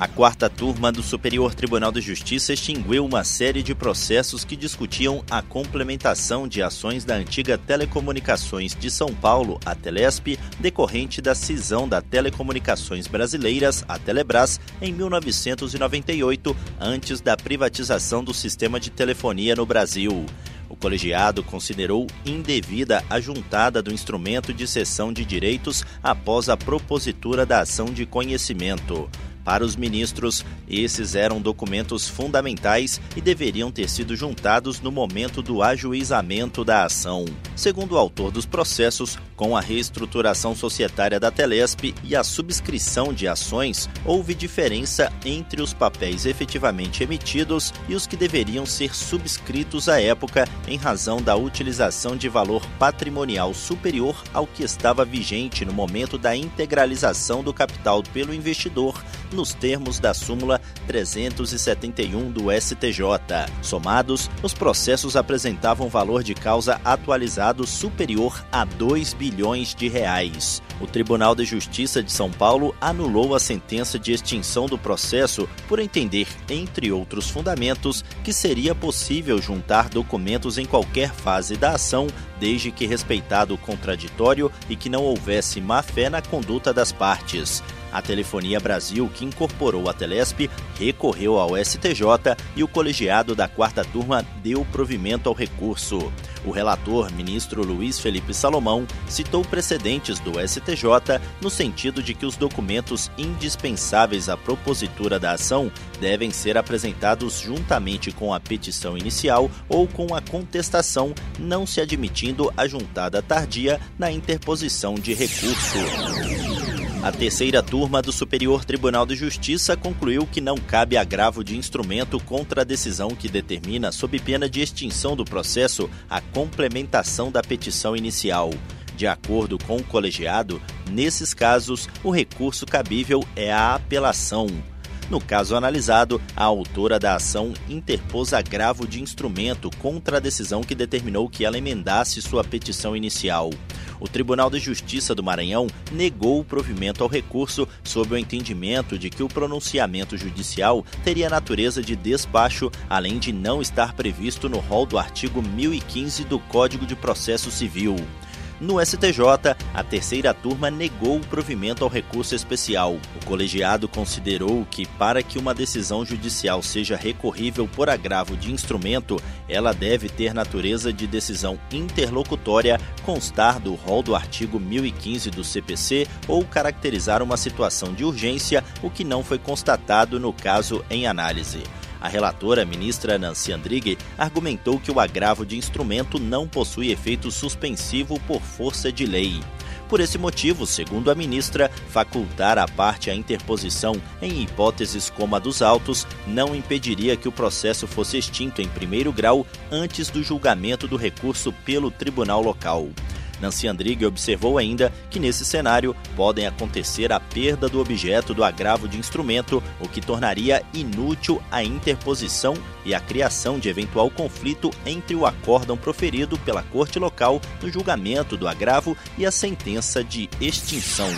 A quarta turma do Superior Tribunal de Justiça extinguiu uma série de processos que discutiam a complementação de ações da antiga Telecomunicações de São Paulo, a Telesp, decorrente da cisão da Telecomunicações Brasileiras, a Telebrás, em 1998, antes da privatização do sistema de telefonia no Brasil. O colegiado considerou indevida a juntada do instrumento de cessão de direitos após a propositura da ação de conhecimento. Para os ministros, esses eram documentos fundamentais e deveriam ter sido juntados no momento do ajuizamento da ação. Segundo o autor dos processos, com a reestruturação societária da Telesp e a subscrição de ações, houve diferença entre os papéis efetivamente emitidos e os que deveriam ser subscritos à época em razão da utilização de valor patrimonial superior ao que estava vigente no momento da integralização do capital pelo investidor nos termos da súmula 371 do STJ. Somados, os processos apresentavam valor de causa atualizado superior a 2 bilhões de reais. O Tribunal de Justiça de São Paulo anulou a sentença de extinção do processo por entender, entre outros fundamentos, que seria possível juntar documentos em qualquer fase da ação, desde que respeitado o contraditório e que não houvesse má-fé na conduta das partes. A Telefonia Brasil, que incorporou a Telesp, recorreu ao STJ e o colegiado da quarta turma deu provimento ao recurso. O relator, ministro Luiz Felipe Salomão, citou precedentes do STJ no sentido de que os documentos indispensáveis à propositura da ação devem ser apresentados juntamente com a petição inicial ou com a contestação, não se admitindo a juntada tardia na interposição de recurso. A terceira turma do Superior Tribunal de Justiça concluiu que não cabe agravo de instrumento contra a decisão que determina, sob pena de extinção do processo, a complementação da petição inicial. De acordo com o colegiado, nesses casos, o recurso cabível é a apelação. No caso analisado, a autora da ação interpôs agravo de instrumento contra a decisão que determinou que ela emendasse sua petição inicial. O Tribunal de Justiça do Maranhão negou o provimento ao recurso sob o entendimento de que o pronunciamento judicial teria natureza de despacho, além de não estar previsto no rol do artigo 1015 do Código de Processo Civil. No STJ, a terceira turma negou o provimento ao recurso especial. O colegiado considerou que, para que uma decisão judicial seja recorrível por agravo de instrumento, ela deve ter natureza de decisão interlocutória, constar do rol do artigo 1015 do CPC ou caracterizar uma situação de urgência, o que não foi constatado no caso em análise. A relatora, ministra Nancy Andrighi, argumentou que o agravo de instrumento não possui efeito suspensivo por força de lei. Por esse motivo, segundo a ministra, facultar à parte a interposição em hipóteses como a dos autos não impediria que o processo fosse extinto em primeiro grau antes do julgamento do recurso pelo tribunal local. Nancy Andrighi observou ainda que nesse cenário podem acontecer a perda do objeto do agravo de instrumento, o que tornaria inútil a interposição e a criação de eventual conflito entre o acórdão proferido pela corte local no julgamento do agravo e a sentença de extinção.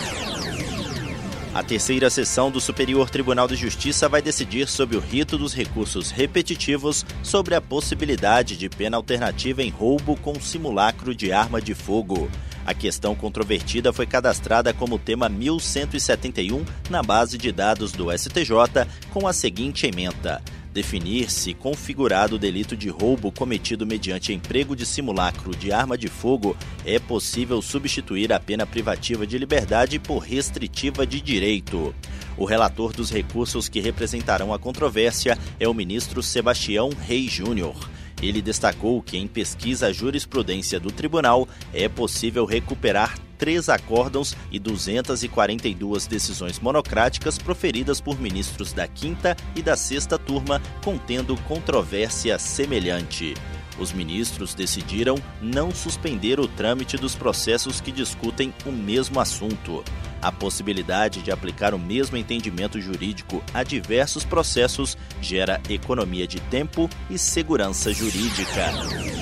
A terceira sessão do Superior Tribunal de Justiça vai decidir sobre o rito dos recursos repetitivos sobre a possibilidade de pena alternativa em roubo com simulacro de arma de fogo. A questão controvertida foi cadastrada como tema 1171 na base de dados do STJ com a seguinte emenda: definir se configurado o delito de roubo cometido mediante emprego de simulacro de arma de fogo, é possível substituir a pena privativa de liberdade por restritiva de direito. O relator dos recursos que representarão a controvérsia é o ministro Sebastião Rei Júnior. Ele destacou que, em pesquisa à jurisprudência do tribunal, é possível recuperar três acórdãos e 242 decisões monocráticas proferidas por ministros da quinta e da sexta turma, contendo controvérsia semelhante. Os ministros decidiram não suspender o trâmite dos processos que discutem o mesmo assunto. A possibilidade de aplicar o mesmo entendimento jurídico a diversos processos gera economia de tempo e segurança jurídica.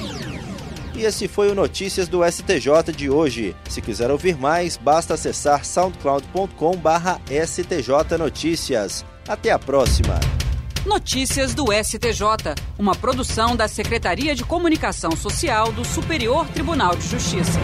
E esse foi o Notícias do STJ de hoje. Se quiser ouvir mais, basta acessar soundcloud.com/stj notícias. Até a próxima. Notícias do STJ, uma produção da Secretaria de Comunicação Social do Superior Tribunal de Justiça.